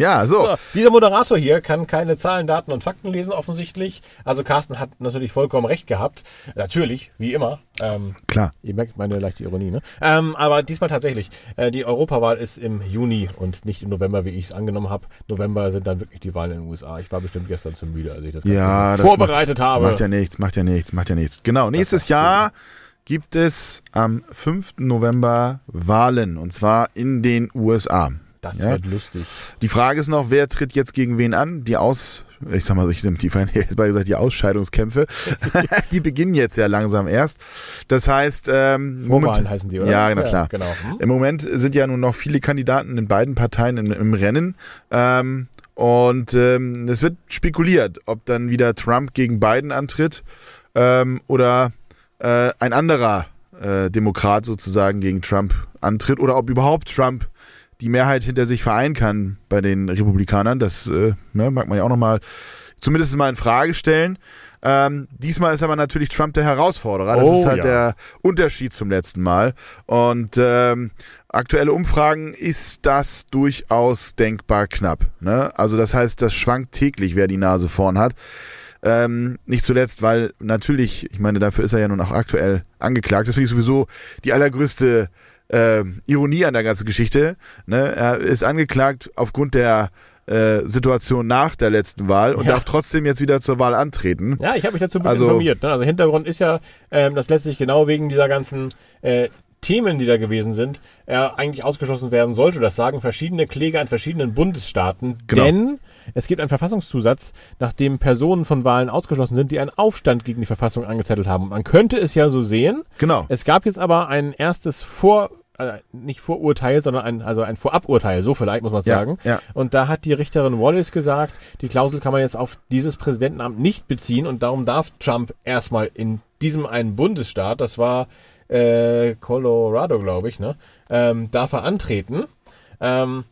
Ja, so. So, dieser Moderator hier kann keine Zahlen, Daten und Fakten lesen, offensichtlich. Also Carsten hat natürlich vollkommen recht gehabt. Natürlich, wie immer. Ähm, Klar. Ihr merkt meine leichte Ironie, ne? Ähm, aber diesmal tatsächlich. Äh, die Europawahl ist im Juni und nicht im November, wie ich es angenommen habe. November sind dann wirklich die Wahlen in den USA. Ich war bestimmt gestern zu müde, als ich das Ganze Ja, das vorbereitet macht, habe. Macht ja nichts, macht ja nichts, macht ja nichts. Genau, nächstes Jahr gibt es am 5. November Wahlen und zwar in den USA. Das ja? wird lustig. Die Frage ist noch, wer tritt jetzt gegen wen an? Die Aus, ich sag mal, ich nehme hätte mal gesagt, die Ausscheidungskämpfe, die beginnen jetzt ja langsam erst. Das heißt, ähm, Vorwahlen heißen die, oder? Ja, na klar. genau. Hm? Im Moment sind ja nun noch viele Kandidaten in beiden Parteien im, im Rennen. Ähm, und ähm, es wird spekuliert, ob dann wieder Trump gegen Biden antritt ähm, oder äh, ein anderer äh, Demokrat sozusagen gegen Trump antritt oder ob überhaupt Trump die Mehrheit hinter sich vereinen kann bei den Republikanern. Das äh, ne, mag man ja auch nochmal zumindest mal in Frage stellen. Ähm, diesmal ist aber natürlich Trump der Herausforderer. Das Oh, ist halt ja. der Unterschied zum letzten Mal. Und ähm, aktuelle Umfragen ist das durchaus denkbar knapp. Ne? Also das heißt, das schwankt täglich, wer die Nase vorn hat. Ähm, nicht zuletzt, weil natürlich, ich meine, dafür ist er ja nun auch aktuell angeklagt. Das finde ich sowieso die allergrößte äh, Ironie an der ganzen Geschichte. Ne? Er ist angeklagt aufgrund der äh, Situation nach der letzten Wahl und Ja. darf trotzdem jetzt wieder zur Wahl antreten. Ja, ich habe mich dazu ein bisschen Also- informiert. Ne? Also Hintergrund ist ja, ähm, dass letztlich genau wegen dieser ganzen äh, Themen, die da gewesen sind, er eigentlich ausgeschlossen werden sollte. Das sagen verschiedene Kläger in verschiedenen Bundesstaaten. Genau. Denn es gibt einen Verfassungszusatz, nachdem Personen von Wahlen ausgeschlossen sind, die einen Aufstand gegen die Verfassung angezettelt haben. Man könnte es ja so sehen. Genau. Es gab jetzt aber ein erstes Vor äh, nicht Vorurteil, sondern ein, also ein Voraburteil, so vielleicht muss man Ja, sagen. ja. Und da hat die Richterin Wallace gesagt, die Klausel kann man jetzt auf dieses Präsidentenamt nicht beziehen und darum darf Trump erstmal in diesem einen Bundesstaat, das war äh, Colorado, glaube ich, ne, ähm, darf er antreten. Ähm,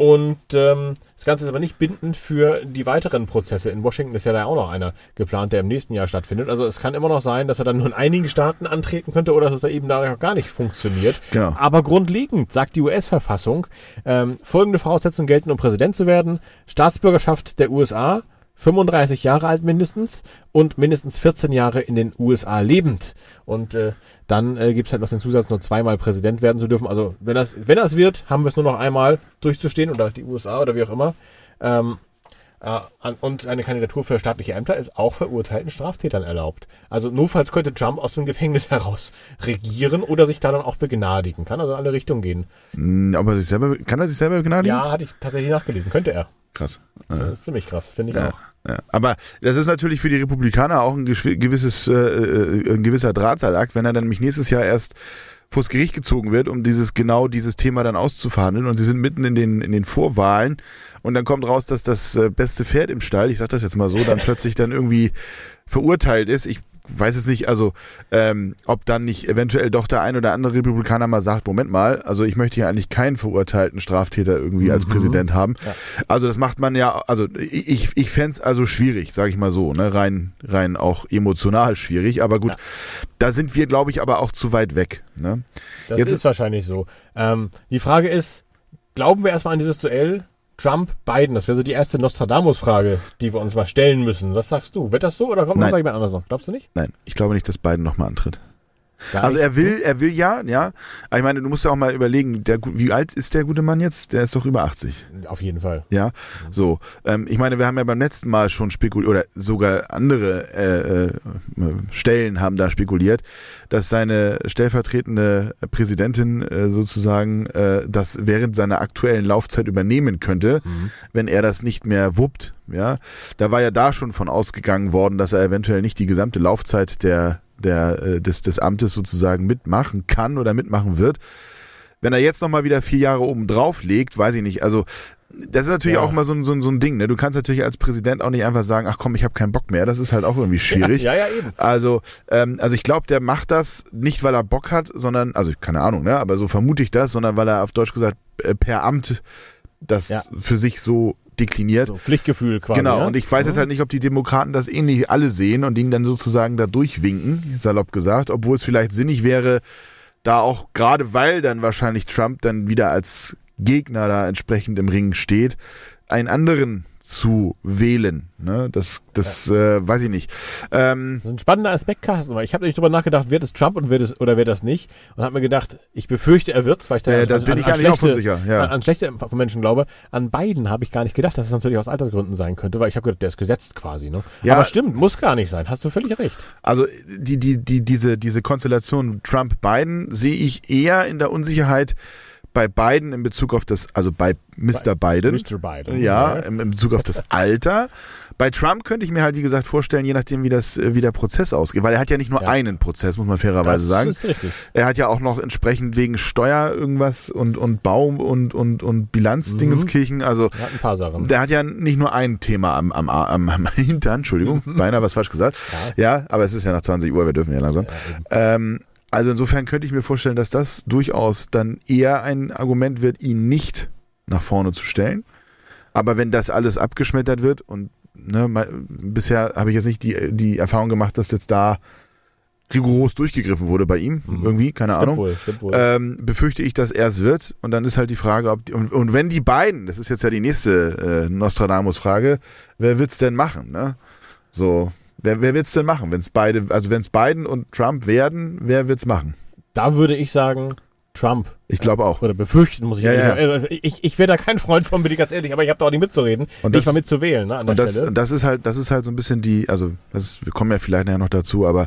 und ähm, das Ganze ist aber nicht bindend für die weiteren Prozesse. In Washington ist ja da auch noch einer geplant, der im nächsten Jahr stattfindet. Also es kann immer noch sein, dass er dann nur in einigen Staaten antreten könnte oder dass es da eben da gar nicht funktioniert. Genau. Aber grundlegend sagt die US-Verfassung, ähm, folgende Voraussetzungen gelten, um Präsident zu werden. Staatsbürgerschaft der USA, 35 Jahre alt mindestens und mindestens 14 Jahre in den USA lebend. Und äh, dann äh, gibt es halt noch den Zusatz, nur zweimal Präsident werden zu dürfen. Also wenn das, wenn das wird, haben wir es nur noch einmal durchzustehen oder die USA oder wie auch immer. Ähm, äh, und eine Kandidatur für staatliche Ämter ist auch verurteilten Straftätern erlaubt. Also notfalls könnte Trump aus dem Gefängnis heraus regieren oder sich da dann auch begnadigen. Kann also in alle Richtungen gehen. Mm, Aber sich selber, kann er sich selber begnadigen? Ja, hatte ich tatsächlich nachgelesen. Könnte er. Krass. Das ist ziemlich krass, finde ich Ja, auch. ja. Aber das ist natürlich für die Republikaner auch ein gewisses, äh, äh, ein gewisser Drahtseilakt, wenn er dann nämlich nächstes Jahr erst vors Gericht gezogen wird, um dieses genau dieses Thema dann auszuverhandeln. Und sie sind mitten in den in den Vorwahlen und dann kommt raus, dass das äh, beste Pferd im Stall, ich sag das jetzt mal so, dann plötzlich dann irgendwie verurteilt ist. Ich weiß jetzt nicht, also ähm, ob dann nicht eventuell doch der ein oder andere Republikaner mal sagt, Moment mal, also ich möchte hier eigentlich keinen verurteilten Straftäter irgendwie als Präsident haben. Also das macht man ja, also ich, ich fände es also schwierig, sage ich mal so, ne? rein, rein auch emotional schwierig, aber gut, Ja. da sind wir, glaube ich, aber auch zu weit weg. Ne? Das Jetzt ist ist- wahrscheinlich so. Ähm, die Frage ist, glauben wir erstmal an dieses Duell Trump-Biden? Das wäre so die erste Nostradamus-Frage, die wir uns mal stellen müssen. Was sagst du? Wird das so oder kommt noch jemand anders noch? Glaubst du nicht? Nein, ich glaube nicht, dass Biden nochmal antritt. Ja, Also er will, er will ja, ja. Aber ich meine, du musst ja auch mal überlegen, der, wie alt ist der gute Mann jetzt? Der ist doch über 80. Auf jeden Fall. Ja, so. Ähm, ich meine, wir haben ja beim letzten Mal schon spekuliert, oder sogar andere äh, äh, Stellen haben da spekuliert, dass seine stellvertretende Präsidentin äh, sozusagen äh, das während seiner aktuellen Laufzeit übernehmen könnte, wenn er das nicht mehr wuppt. Ja, da war ja da schon von ausgegangen worden, dass er eventuell nicht die gesamte Laufzeit der der äh, des des Amtes sozusagen mitmachen kann oder mitmachen wird. Wenn er jetzt nochmal wieder vier Jahre oben drauf legt, weiß ich nicht. Also das ist natürlich Ja. auch mal so, ein- so, ein- so ein Ding. Ne? Du kannst natürlich als Präsident auch nicht einfach sagen, ach komm, ich habe keinen Bock mehr. Das ist halt auch irgendwie schwierig. Ja, ja, eben. Also, ähm, also ich glaube, der macht das nicht, weil er Bock hat, sondern, also keine Ahnung, ne, aber so vermute ich das, sondern weil er auf Deutsch gesagt äh, per Amt das Ja. für sich so dekliniert. So Pflichtgefühl quasi. Genau, ja? und ich weiß jetzt halt nicht, ob die Demokraten das ähnlich alle sehen und ihn dann sozusagen da durchwinken, salopp gesagt, obwohl es vielleicht sinnig wäre, da auch gerade weil dann wahrscheinlich Trump dann wieder als Gegner da entsprechend im Ring steht, einen anderen zu wählen. Ne? Das, das äh, weiß ich nicht. Ähm, Das ist ein spannender Aspekt, Carsten, weil ich habe nämlich drüber nachgedacht, wird es Trump und wird es oder wird das nicht? Und habe mir gedacht, ich befürchte, er wird's, weil ich da Ja, an, da an, bin ich an, eigentlich auch von schlechte, sicher, ja. an, an schlechte von Menschen glaube. An beiden habe ich gar nicht gedacht, dass es natürlich aus Altersgründen sein könnte, weil ich habe gedacht, der ist gesetzt quasi. Ne? Ja. Aber stimmt, muss gar nicht sein. Hast du völlig recht. Also die, die, die, diese, diese Konstellation Trump-Biden sehe ich eher in der Unsicherheit bei Biden in Bezug auf das, also bei Mr. Biden. Mr. Biden. Ja, im, in Bezug auf das Alter. Bei Trump könnte ich mir halt, wie gesagt, vorstellen, je nachdem, wie, das, äh, wie der Prozess ausgeht. Weil er hat ja nicht nur Ja. einen Prozess, muss man das fairerweise sagen. ist richtig. Er hat ja auch noch entsprechend wegen Steuer irgendwas und, und Baum und, und, und Bilanzdingenskirchen. Also Er hat ein paar Sachen. der hat ja nicht nur ein Thema am, am, am, am Hintern, Entschuldigung, beinahe was falsch gesagt. Ja, aber es ist ja nach 20 Uhr, wir dürfen ja langsam. Ähm, also insofern könnte ich mir vorstellen, dass das durchaus dann eher ein Argument wird, ihn nicht nach vorne zu stellen. Aber wenn das alles abgeschmettert wird und ne, mal, bisher habe ich jetzt nicht die, die Erfahrung gemacht, dass jetzt da rigoros durchgegriffen wurde bei ihm, irgendwie, keine Stimmt Ahnung wohl, wohl. ähm, befürchte ich, dass er es wird. Und dann ist halt die Frage, ob die, und, und wenn die beiden, das ist jetzt ja die nächste äh, Nostradamus-Frage, wer wird's denn machen? Ne? So, wer, wer wird's denn machen? Wenn es beide, also wenn es Biden und Trump werden, wer wird's machen? da würde ich sagen, Trump. Ich glaube auch. Oder befürchten, muss ich Ja, ja. sagen. Also ich, ich wäre da kein Freund von, bin ich ganz ehrlich, aber ich habe da auch nicht mitzureden. Und nicht das- mal mitzuwählen, ne, Und das, Stelle. das ist halt, das ist halt so ein bisschen die, also das ist, wir kommen ja vielleicht nachher noch dazu, aber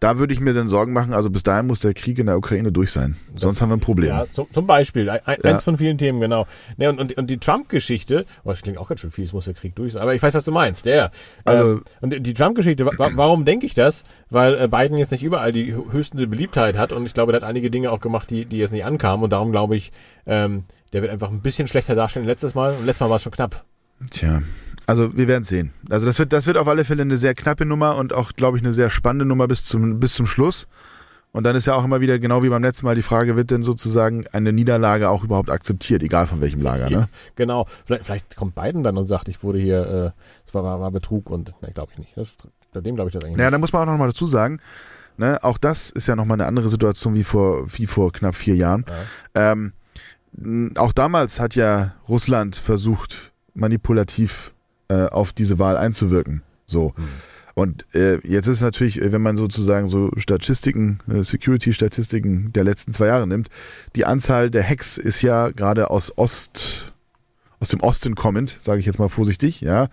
da würde ich mir dann Sorgen machen, also bis dahin muss der Krieg in der Ukraine durch sein. Sonst haben wir ein Problem. Ja, zum, zum Beispiel. Ein, Ja. Eins von vielen Themen, genau. Ne, und, und, und die Trump-Geschichte, oh, das klingt auch ganz schön viel, es muss der Krieg durch sein, aber ich weiß, was du meinst, der. Also- ähm, und die- Trump-Geschichte, wa wa- warum denke ich das? Weil äh, Biden jetzt nicht überall die hö- höchste Beliebtheit hat und ich glaube, der hat einige Dinge auch gemacht, die, die jetzt nicht ankamen und darum glaube ich, ähm, der wird einfach ein bisschen schlechter darstellen als letztes Mal und letztes Mal war es schon knapp. Tja, also wir werden sehen. Also das wird, das wird auf alle Fälle eine sehr knappe Nummer und auch, glaube ich, eine sehr spannende Nummer bis zum, bis zum Schluss. Und dann ist ja auch immer wieder, genau wie beim letzten Mal, die Frage, wird denn sozusagen eine Niederlage auch überhaupt akzeptiert, egal von welchem Lager, ne? Genau. Vielleicht, vielleicht kommt Biden dann und sagt, ich wurde hier, äh, es war, war, war Betrug und ne, glaube ich nicht. Das, bei dem glaube ich das eigentlich Naja, da muss man auch nochmal dazu sagen, ne, auch das ist ja nochmal eine andere Situation wie vor, wie vor knapp vier Jahren. Ähm, m, auch damals hat ja Russland versucht, manipulativ äh, auf diese Wahl einzuwirken. So. Und äh, jetzt ist natürlich, äh, wenn man sozusagen so Statistiken, äh, Security-Statistiken der letzten zwei Jahre nimmt, die Anzahl der Hacks ist ja gerade aus Ost, aus dem Osten kommend, sage ich jetzt mal vorsichtig, ja,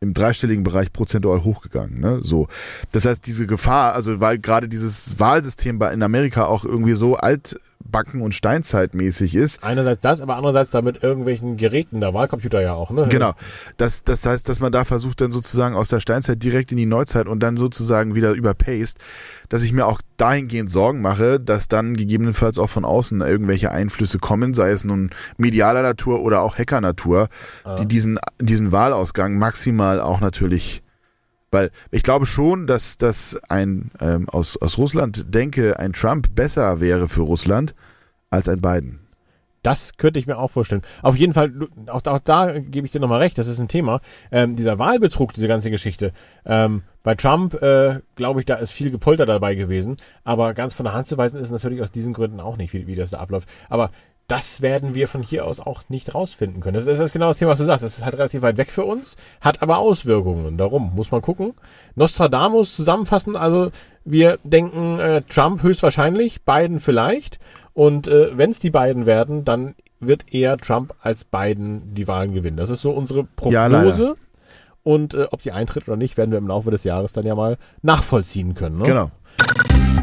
im dreistelligen Bereich prozentual hochgegangen. Ne? So. Das heißt, diese Gefahr, also weil gerade dieses Wahlsystem in Amerika auch irgendwie so altbacken und steinzeitmäßig ist, Einerseits das, aber andererseits da mit irgendwelchen Geräten, der Wahlcomputer ja auch, ne? Genau. Das, das heißt, dass man da versucht, dann sozusagen aus der Steinzeit direkt in die Neuzeit und dann sozusagen wieder überpaced, dass ich mir auch dahingehend Sorgen mache, dass dann gegebenenfalls auch von außen irgendwelche Einflüsse kommen, sei es nun medialer Natur oder auch Hacker-Natur, die diesen, diesen Wahlausgang maximal auch natürlich weil ich glaube schon, dass, dass ein ähm, aus, aus Russland denke, ein Trump besser wäre für Russland als ein Biden. Das könnte ich mir auch vorstellen. Auf jeden Fall, auch, auch da gebe ich dir nochmal recht, das ist ein Thema. Ähm, dieser Wahlbetrug, diese ganze Geschichte. Ähm, bei Trump, äh, glaube ich, da ist viel Gepolter dabei gewesen. Aber ganz von der Hand zu weisen ist natürlich aus diesen Gründen auch nicht, wie, wie das da abläuft. Aber das werden wir von hier aus auch nicht rausfinden können. Das, das ist genau das Thema, was du sagst. Das ist halt relativ weit weg für uns, hat aber Auswirkungen. Darum muss man gucken. Nostradamus zusammenfassen, also wir denken äh, Trump höchstwahrscheinlich, Biden vielleicht. Und äh, wenn es die beiden werden, dann wird eher Trump als Biden die Wahlen gewinnen. Das ist so unsere Ja, Prognose. leider. und äh, ob die eintritt oder nicht, werden wir im Laufe des Jahres dann ja mal nachvollziehen können. Ne? Genau.